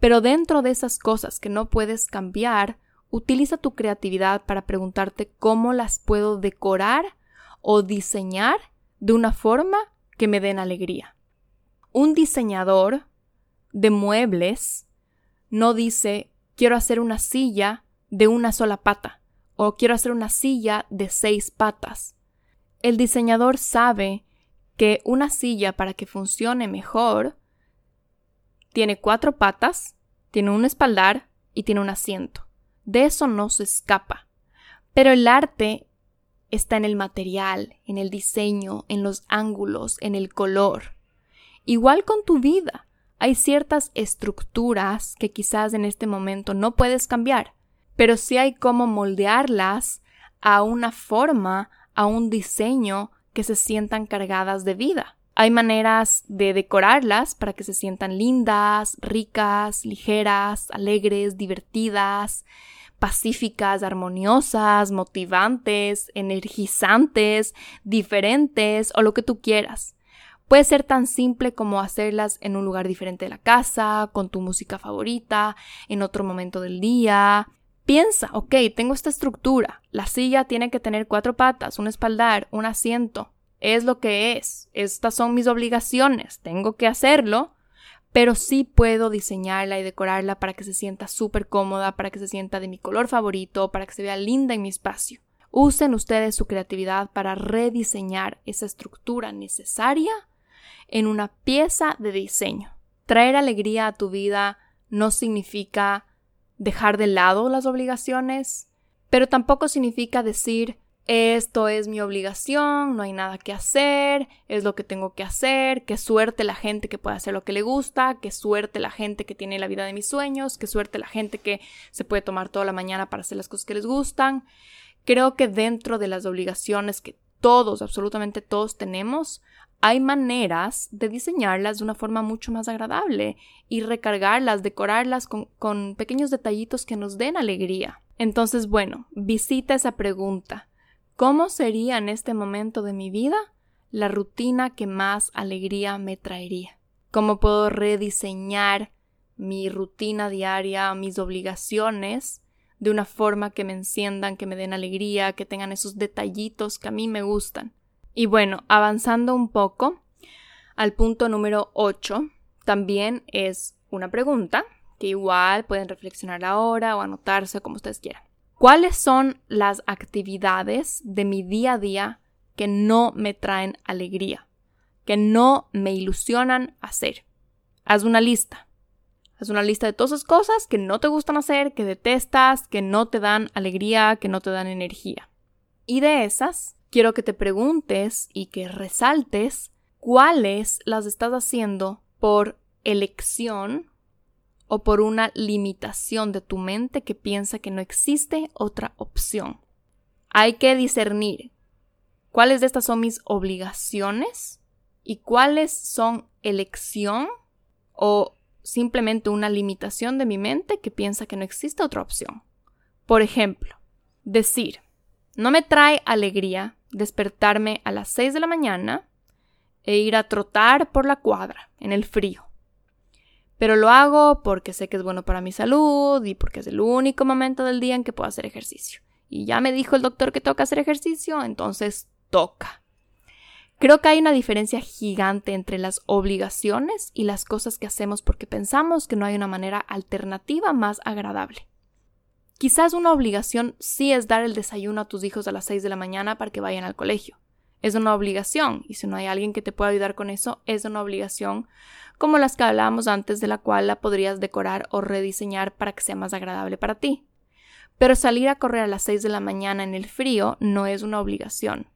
pero dentro de esas cosas que no puedes cambiar, utiliza tu creatividad para preguntarte cómo las puedo decorar o diseñar de una forma que me den alegría. Un diseñador de muebles no dice quiero hacer una silla de una sola pata o quiero hacer una silla de seis patas. El diseñador sabe que una silla para que funcione mejor tiene cuatro patas, tiene un espaldar y tiene un asiento. De eso no se escapa. Pero el arte está en el material, en el diseño, en los ángulos, en el color. Igual con tu vida, hay ciertas estructuras que quizás en este momento no puedes cambiar, pero sí hay cómo moldearlas a una forma, a un diseño que se sientan cargadas de vida. Hay maneras de decorarlas para que se sientan lindas, ricas, ligeras, alegres, divertidas, pacíficas, armoniosas, motivantes, energizantes, diferentes o lo que tú quieras. Puede ser tan simple como hacerlas en un lugar diferente de la casa, con tu música favorita, en otro momento del día. Piensa, ok, tengo esta estructura. La silla tiene que tener cuatro patas, un espaldar, un asiento. Es lo que es. Estas son mis obligaciones. Tengo que hacerlo pero sí puedo diseñarla y decorarla para que se sienta súper cómoda, para que se sienta de mi color favorito, para que se vea linda en mi espacio. Usen ustedes su creatividad para rediseñar esa estructura necesaria en una pieza de diseño. Traer alegría a tu vida no significa dejar de lado las obligaciones, pero tampoco significa decir esto es mi obligación, no hay nada que hacer, es lo que tengo que hacer, qué suerte la gente que puede hacer lo que le gusta, qué suerte la gente que tiene la vida de mis sueños, qué suerte la gente que se puede tomar toda la mañana para hacer las cosas que les gustan. Creo que dentro de las obligaciones que todos, absolutamente todos tenemos, hay maneras de diseñarlas de una forma mucho más agradable y recargarlas, decorarlas con, pequeños detallitos que nos den alegría. Entonces, bueno, visita esa pregunta. ¿Cómo sería en este momento de mi vida la rutina que más alegría me traería? ¿Cómo puedo rediseñar mi rutina diaria, mis obligaciones, de una forma que me enciendan, que me den alegría, que tengan esos detallitos que a mí me gustan? Y bueno, avanzando un poco al punto número 8, también es una pregunta que igual pueden reflexionar ahora o anotarse como ustedes quieran. ¿Cuáles son las actividades de mi día a día que no me traen alegría, que no me ilusionan hacer? Haz una lista. Haz una lista de todas esas cosas que no te gustan hacer, que detestas, que no te dan alegría, que no te dan energía. Y de esas, quiero que te preguntes y que resaltes cuáles las estás haciendo por elección o por una limitación de tu mente que piensa que no existe otra opción. Hay que discernir cuáles de estas son mis obligaciones y cuáles son elección o simplemente una limitación de mi mente que piensa que no existe otra opción. Por ejemplo, decir, no me trae alegría despertarme a las 6 de la mañana e ir a trotar por la cuadra en el frío pero lo hago porque sé que es bueno para mi salud y porque es el único momento del día en que puedo hacer ejercicio. y ya me dijo el doctor que toca hacer ejercicio, entonces toca. Creo que hay una diferencia gigante entre las obligaciones y las cosas que hacemos porque pensamos que no hay una manera alternativa más agradable. Quizás una obligación sí es dar el desayuno a tus hijos a las 6 de la mañana para que vayan al colegio. Es una obligación, y si no hay alguien que te pueda ayudar con eso, es una obligación como las que hablábamos antes de la cual la podrías decorar o rediseñar para que sea más agradable para ti. Pero salir a correr a las 6 de la mañana en el frío no es una obligación.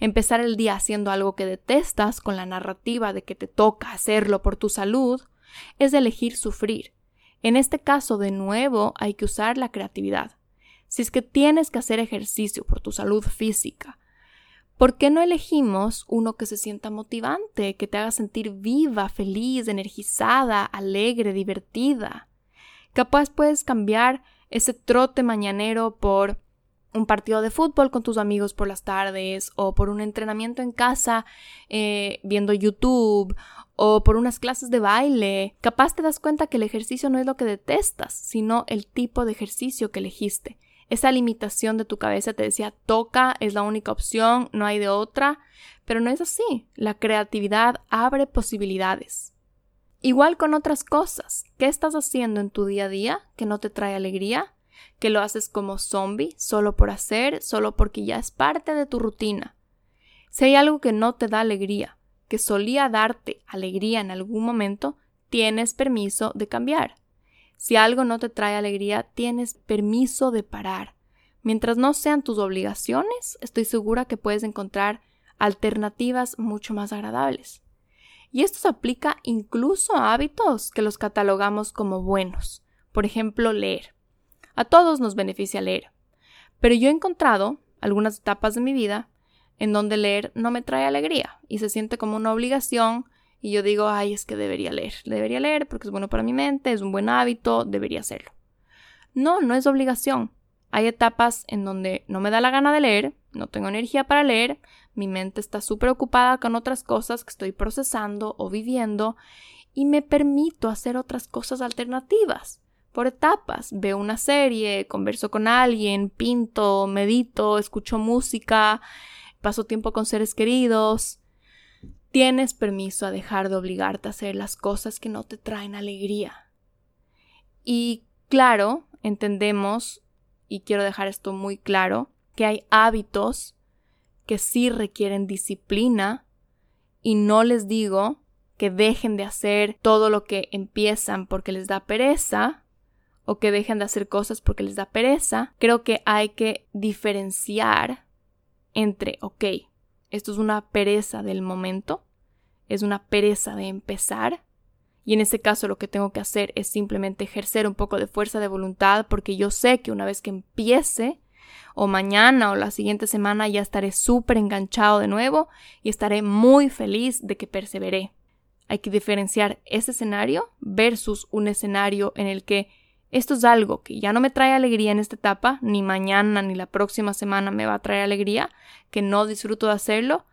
Empezar el día haciendo algo que detestas con la narrativa de que te toca hacerlo por tu salud es elegir sufrir. En este caso, de nuevo, hay que usar la creatividad. Si es que tienes que hacer ejercicio por tu salud física, ¿por qué no elegimos uno que se sienta motivante, que te haga sentir viva, feliz, energizada, alegre, divertida? Capaz puedes cambiar ese trote mañanero por un partido de fútbol con tus amigos por las tardes o por un entrenamiento en casa eh, viendo YouTube o por unas clases de baile. Capaz te das cuenta que el ejercicio no es lo que detestas, sino el tipo de ejercicio que elegiste. Esa limitación de tu cabeza te decía toca, es la única opción, no hay de otra, pero no es así. La creatividad abre posibilidades. Igual con otras cosas. ¿Qué estás haciendo en tu día a día que no te trae alegría? ¿Que lo haces como zombie, solo por hacer, solo porque ya es parte de tu rutina? Si hay algo que no te da alegría, que solía darte alegría en algún momento, tienes permiso de cambiar. Si algo no te trae alegría, tienes permiso de parar. Mientras no sean tus obligaciones, estoy segura que puedes encontrar alternativas mucho más agradables. Y esto se aplica incluso a hábitos que los catalogamos como buenos. Por ejemplo, leer. A todos nos beneficia leer. Pero yo he encontrado algunas etapas de mi vida en donde leer no me trae alegría y se siente como una obligación y yo digo, ay, es que debería leer, debería leer porque es bueno para mi mente, es un buen hábito, debería hacerlo. No, no es obligación. Hay etapas en donde no me da la gana de leer, no tengo energía para leer, mi mente está súper ocupada con otras cosas que estoy procesando o viviendo y me permito hacer otras cosas alternativas. Por etapas, veo una serie, converso con alguien, pinto, medito, escucho música, paso tiempo con seres queridos. Tienes permiso a dejar de obligarte a hacer las cosas que no te traen alegría. Y claro, entendemos, y quiero dejar esto muy claro, que hay hábitos que sí requieren disciplina y no les digo que dejen de hacer todo lo que empiezan porque les da pereza o que dejen de hacer cosas porque les da pereza. Creo que hay que diferenciar entre, ok, esto es una pereza del momento, es una pereza de empezar, y en ese caso lo que tengo que hacer es simplemente ejercer un poco de fuerza de voluntad porque yo sé que una vez que empiece, o mañana o la siguiente semana ya estaré súper enganchado de nuevo y estaré muy feliz de que perseveré. Hay que diferenciar ese escenario versus un escenario en el que esto es algo que ya no me trae alegría en esta etapa, ni mañana ni la próxima semana me va a traer alegría, que no disfruto de hacerlo,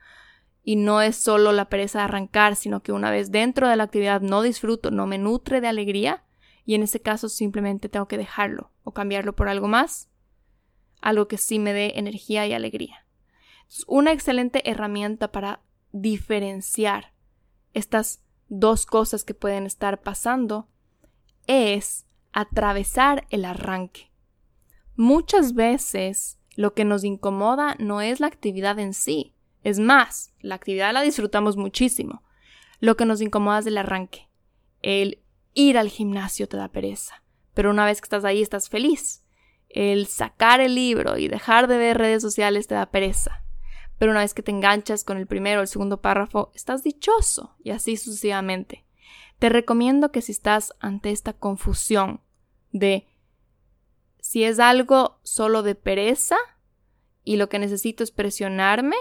y no es solo la pereza de arrancar, sino que una vez dentro de la actividad no disfruto, no me nutre de alegría, y en ese caso simplemente tengo que dejarlo o cambiarlo por algo más algo que sí me dé energía y alegría. Una excelente herramienta para diferenciar estas dos cosas que pueden estar pasando es atravesar el arranque. Muchas veces lo que nos incomoda no es la actividad en sí, es más, la actividad la disfrutamos muchísimo. Lo que nos incomoda es el arranque. El ir al gimnasio te da pereza, pero una vez que estás ahí estás feliz el sacar el libro y dejar de ver redes sociales te da pereza. Pero una vez que te enganchas con el primero o el segundo párrafo, estás dichoso y así sucesivamente. Te recomiendo que si estás ante esta confusión de si es algo solo de pereza y lo que necesito es presionarme,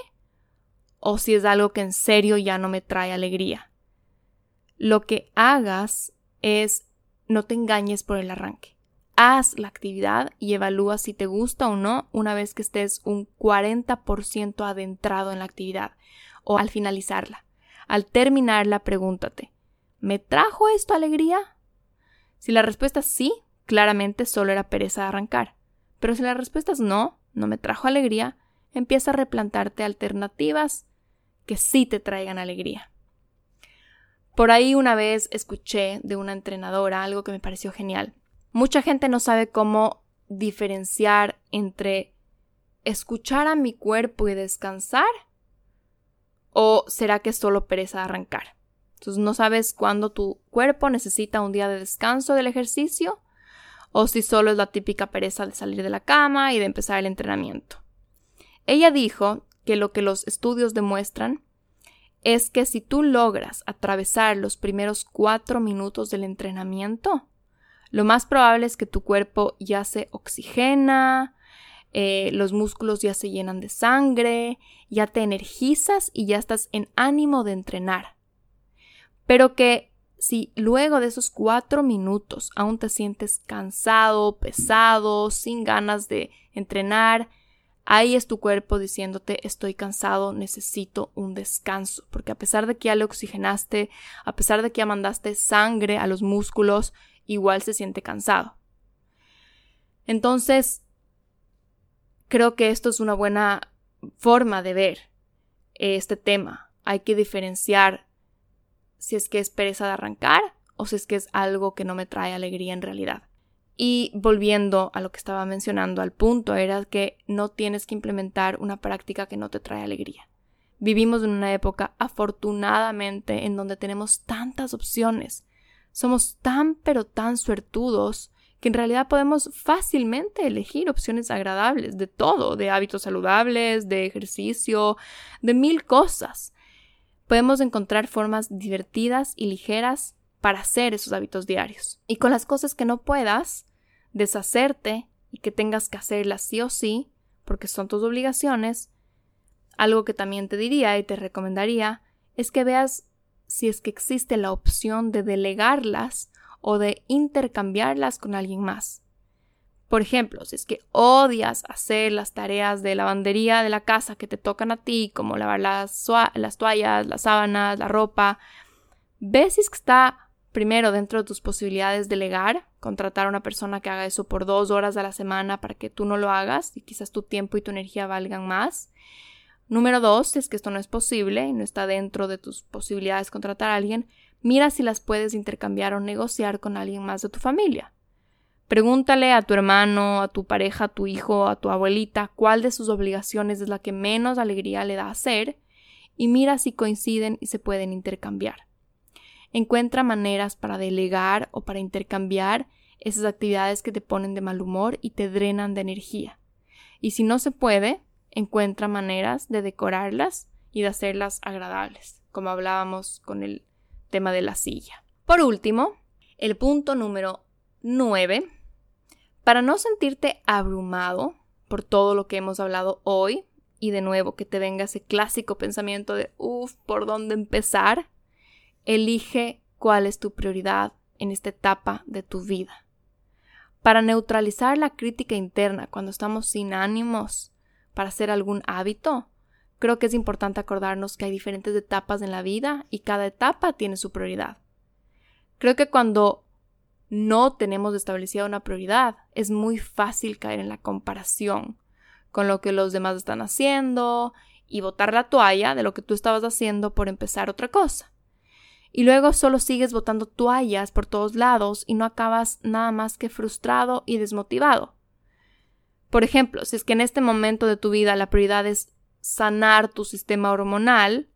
o si es algo que en serio ya no me trae alegría. Lo que hagas es no te engañes por el arranque haz la actividad y evalúa si te gusta o no una vez que estés un 40% adentrado en la actividad o al finalizarla. Al terminarla, pregúntate, ¿me trajo esto alegría? Si la respuesta es sí, claramente solo era pereza de arrancar. Pero si la respuesta es no, no me trajo alegría, empieza a replantarte alternativas que sí te traigan alegría. Por ahí una vez escuché de una entrenadora algo que me pareció genial. Mucha gente no sabe cómo diferenciar entre escuchar a mi cuerpo y descansar o será que es solo pereza de arrancar. Entonces no sabes cuándo tu cuerpo necesita un día de descanso del ejercicio o si solo es la típica pereza de salir de la cama y de empezar el entrenamiento. Ella dijo que lo que los estudios demuestran es que si tú logras atravesar los primeros cuatro minutos del entrenamiento, lo más probable es que tu cuerpo ya se oxigena, eh, los músculos ya se llenan de sangre, ya te energizas y ya estás en ánimo de entrenar. Pero que si luego de esos cuatro minutos aún te sientes cansado, pesado, sin ganas de entrenar, Ahí es tu cuerpo diciéndote estoy cansado, necesito un descanso, porque a pesar de que ya le oxigenaste, a pesar de que ya mandaste sangre a los músculos, igual se siente cansado. Entonces, creo que esto es una buena forma de ver este tema. Hay que diferenciar si es que es pereza de arrancar o si es que es algo que no me trae alegría en realidad. Y volviendo a lo que estaba mencionando, al punto era que no tienes que implementar una práctica que no te trae alegría. Vivimos en una época, afortunadamente, en donde tenemos tantas opciones. Somos tan pero tan suertudos que en realidad podemos fácilmente elegir opciones agradables de todo, de hábitos saludables, de ejercicio, de mil cosas. Podemos encontrar formas divertidas y ligeras para hacer esos hábitos diarios. Y con las cosas que no puedas deshacerte y que tengas que hacerlas sí o sí, porque son tus obligaciones, algo que también te diría y te recomendaría es que veas si es que existe la opción de delegarlas o de intercambiarlas con alguien más. Por ejemplo, si es que odias hacer las tareas de lavandería de la casa que te tocan a ti, como lavar las, las toallas, las sábanas, la ropa, ves si es que está Primero, dentro de tus posibilidades delegar, contratar a una persona que haga eso por dos horas a la semana para que tú no lo hagas y quizás tu tiempo y tu energía valgan más. Número dos, si es que esto no es posible y no está dentro de tus posibilidades contratar a alguien, mira si las puedes intercambiar o negociar con alguien más de tu familia. Pregúntale a tu hermano, a tu pareja, a tu hijo, a tu abuelita cuál de sus obligaciones es la que menos alegría le da hacer y mira si coinciden y se pueden intercambiar. Encuentra maneras para delegar o para intercambiar esas actividades que te ponen de mal humor y te drenan de energía. Y si no se puede, encuentra maneras de decorarlas y de hacerlas agradables, como hablábamos con el tema de la silla. Por último, el punto número 9. Para no sentirte abrumado por todo lo que hemos hablado hoy, y de nuevo que te venga ese clásico pensamiento de, uff, ¿por dónde empezar? Elige cuál es tu prioridad en esta etapa de tu vida. Para neutralizar la crítica interna cuando estamos sin ánimos para hacer algún hábito, creo que es importante acordarnos que hay diferentes etapas en la vida y cada etapa tiene su prioridad. Creo que cuando no tenemos establecida una prioridad, es muy fácil caer en la comparación con lo que los demás están haciendo y botar la toalla de lo que tú estabas haciendo por empezar otra cosa y luego solo sigues botando toallas por todos lados y no acabas nada más que frustrado y desmotivado. Por ejemplo, si es que en este momento de tu vida la prioridad es sanar tu sistema hormonal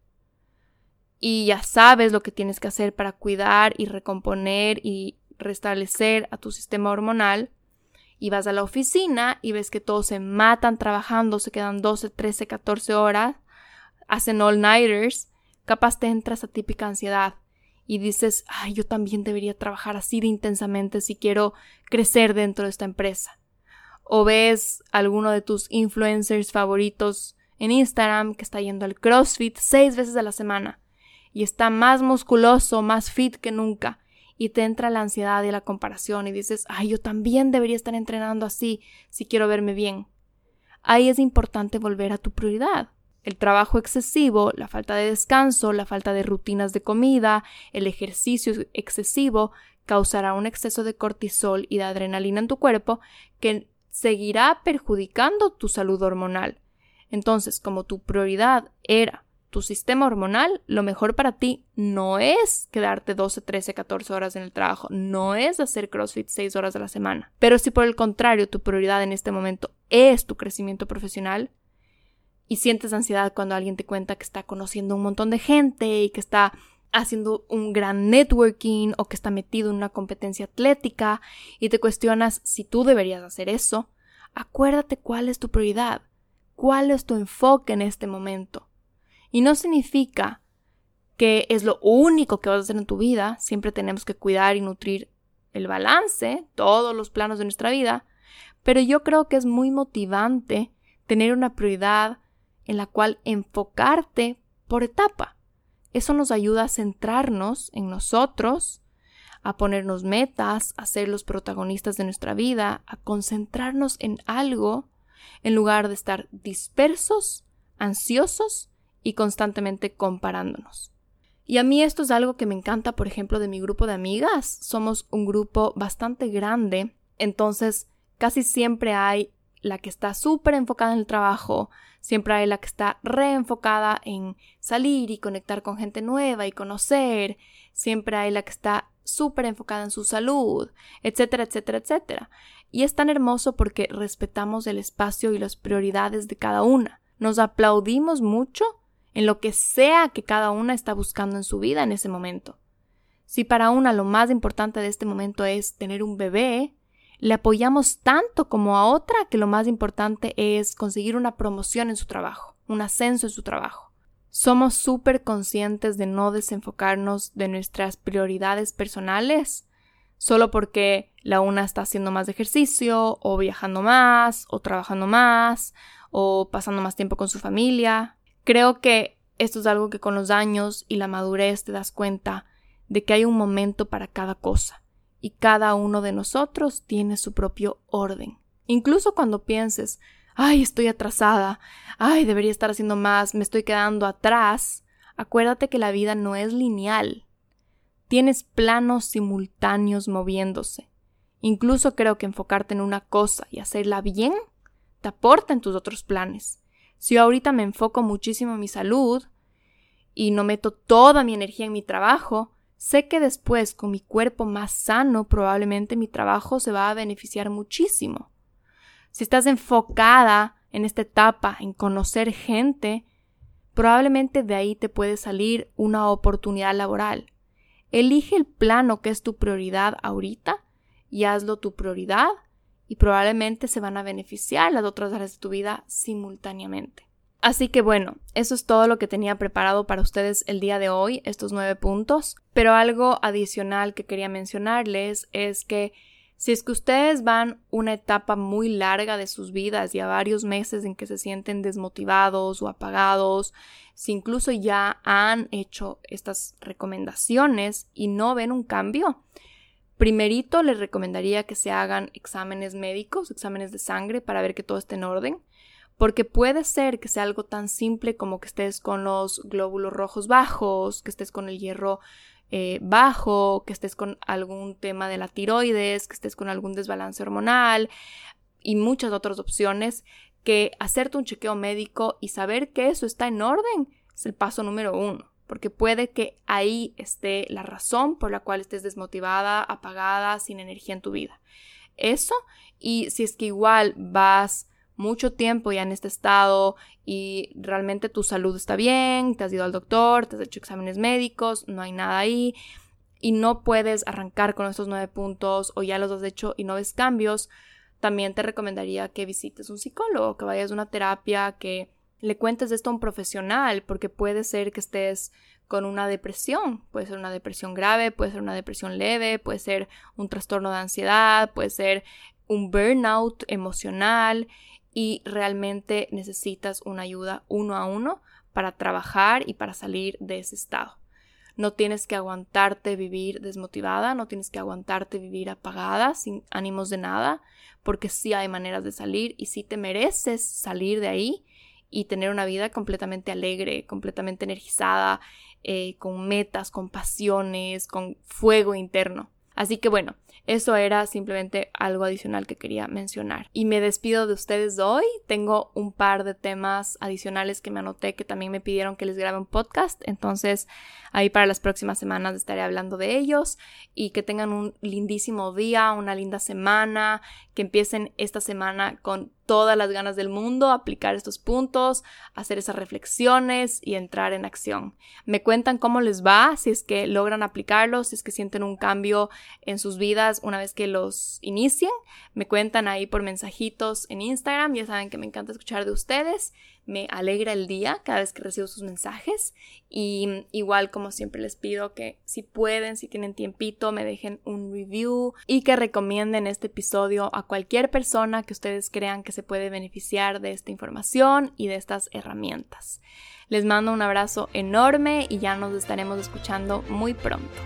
y ya sabes lo que tienes que hacer para cuidar y recomponer y restablecer a tu sistema hormonal, y vas a la oficina y ves que todos se matan trabajando, se quedan 12, 13, 14 horas, hacen all-nighters, capaz te entras a típica ansiedad y dices, ay, yo también debería trabajar así de intensamente si quiero crecer dentro de esta empresa. O ves alguno de tus influencers favoritos en Instagram que está yendo al CrossFit seis veces a la semana y está más musculoso, más fit que nunca y te entra la ansiedad y la comparación y dices, ay, yo también debería estar entrenando así si quiero verme bien. Ahí es importante volver a tu prioridad. El trabajo excesivo, la falta de descanso, la falta de rutinas de comida, el ejercicio excesivo causará un exceso de cortisol y de adrenalina en tu cuerpo que seguirá perjudicando tu salud hormonal. Entonces, como tu prioridad era tu sistema hormonal, lo mejor para ti no es quedarte 12, 13, 14 horas en el trabajo, no es hacer CrossFit 6 horas a la semana. Pero si por el contrario tu prioridad en este momento es tu crecimiento profesional y sientes ansiedad cuando alguien te cuenta que está conociendo un montón de gente y que está haciendo un gran networking o que está metido en una competencia atlética y te cuestionas si tú deberías hacer eso, acuérdate cuál es tu prioridad, cuál es tu enfoque en este momento. Y no significa que es lo único que vas a hacer en tu vida, siempre tenemos que cuidar y nutrir el balance, todos los planos de nuestra vida, pero yo creo que es muy motivante tener una prioridad en la cual enfocarte por etapa. Eso nos ayuda a centrarnos en nosotros, a ponernos metas, a ser los protagonistas de nuestra vida, a concentrarnos en algo en lugar de estar dispersos, ansiosos y constantemente comparándonos. Y a mí esto es algo que me encanta, por ejemplo, de mi grupo de amigas. Somos un grupo bastante grande, entonces casi siempre hay la que está súper enfocada en el trabajo, siempre hay la que está reenfocada en salir y conectar con gente nueva y conocer, siempre hay la que está súper enfocada en su salud, etcétera, etcétera, etcétera. Y es tan hermoso porque respetamos el espacio y las prioridades de cada una. Nos aplaudimos mucho en lo que sea que cada una está buscando en su vida en ese momento. Si para una lo más importante de este momento es tener un bebé, le apoyamos tanto como a otra que lo más importante es conseguir una promoción en su trabajo, un ascenso en su trabajo. Somos súper conscientes de no desenfocarnos de nuestras prioridades personales solo porque la una está haciendo más ejercicio o viajando más o trabajando más o pasando más tiempo con su familia. Creo que esto es algo que con los años y la madurez te das cuenta de que hay un momento para cada cosa y cada uno de nosotros tiene su propio orden. Incluso cuando pienses, ay, estoy atrasada, ay, debería estar haciendo más, me estoy quedando atrás, acuérdate que la vida no es lineal. Tienes planos simultáneos moviéndose. Incluso creo que enfocarte en una cosa y hacerla bien te aporta en tus otros planes. Si yo ahorita me enfoco muchísimo en mi salud y no meto toda mi energía en mi trabajo, Sé que después, con mi cuerpo más sano, probablemente mi trabajo se va a beneficiar muchísimo. Si estás enfocada en esta etapa, en conocer gente, probablemente de ahí te puede salir una oportunidad laboral. Elige el plano que es tu prioridad ahorita y hazlo tu prioridad y probablemente se van a beneficiar las otras áreas de tu vida simultáneamente. Así que bueno, eso es todo lo que tenía preparado para ustedes el día de hoy, estos nueve puntos. Pero algo adicional que quería mencionarles es que si es que ustedes van una etapa muy larga de sus vidas y a varios meses en que se sienten desmotivados o apagados, si incluso ya han hecho estas recomendaciones y no ven un cambio, primerito les recomendaría que se hagan exámenes médicos, exámenes de sangre para ver que todo esté en orden porque puede ser que sea algo tan simple como que estés con los glóbulos rojos bajos, que estés con el hierro eh, bajo, que estés con algún tema de la tiroides, que estés con algún desbalance hormonal y muchas otras opciones que hacerte un chequeo médico y saber que eso está en orden es el paso número uno, porque puede que ahí esté la razón por la cual estés desmotivada, apagada, sin energía en tu vida. Eso, y si es que igual vas mucho tiempo ya en este estado y realmente tu salud está bien, te has ido al doctor, te has hecho exámenes médicos, no hay nada ahí y no puedes arrancar con estos nueve puntos o ya los has hecho y no ves cambios, también te recomendaría que visites un psicólogo, que vayas a una terapia, que le cuentes esto a un profesional, porque puede ser que estés con una depresión, puede ser una depresión grave, puede ser una depresión leve, puede ser un trastorno de ansiedad, puede ser un burnout emocional y realmente necesitas una ayuda uno a uno para trabajar y para salir de ese estado. No tienes que aguantarte vivir desmotivada, no tienes que aguantarte vivir apagada, sin ánimos de nada, porque sí hay maneras de salir y sí te mereces salir de ahí y tener una vida completamente alegre, completamente energizada, eh, con metas, con pasiones, con fuego interno. Así que bueno, eso era simplemente algo adicional que quería mencionar. Y me despido de ustedes de hoy. Tengo un par de temas adicionales que me anoté que también me pidieron que les grabe un podcast. Entonces, ahí para las próximas semanas estaré hablando de ellos. Y que tengan un lindísimo día, una linda semana. Que empiecen esta semana con todas las ganas del mundo, aplicar estos puntos, hacer esas reflexiones y entrar en acción. Me cuentan cómo les va, si es que logran aplicarlos, si es que sienten un cambio en sus vidas una vez que los inicien. Me cuentan ahí por mensajitos en Instagram, ya saben que me encanta escuchar de ustedes me alegra el día cada vez que recibo sus mensajes y igual como siempre les pido que si pueden, si tienen tiempito, me dejen un review y que recomienden este episodio a cualquier persona que ustedes crean que se puede beneficiar de esta información y de estas herramientas. Les mando un abrazo enorme y ya nos estaremos escuchando muy pronto.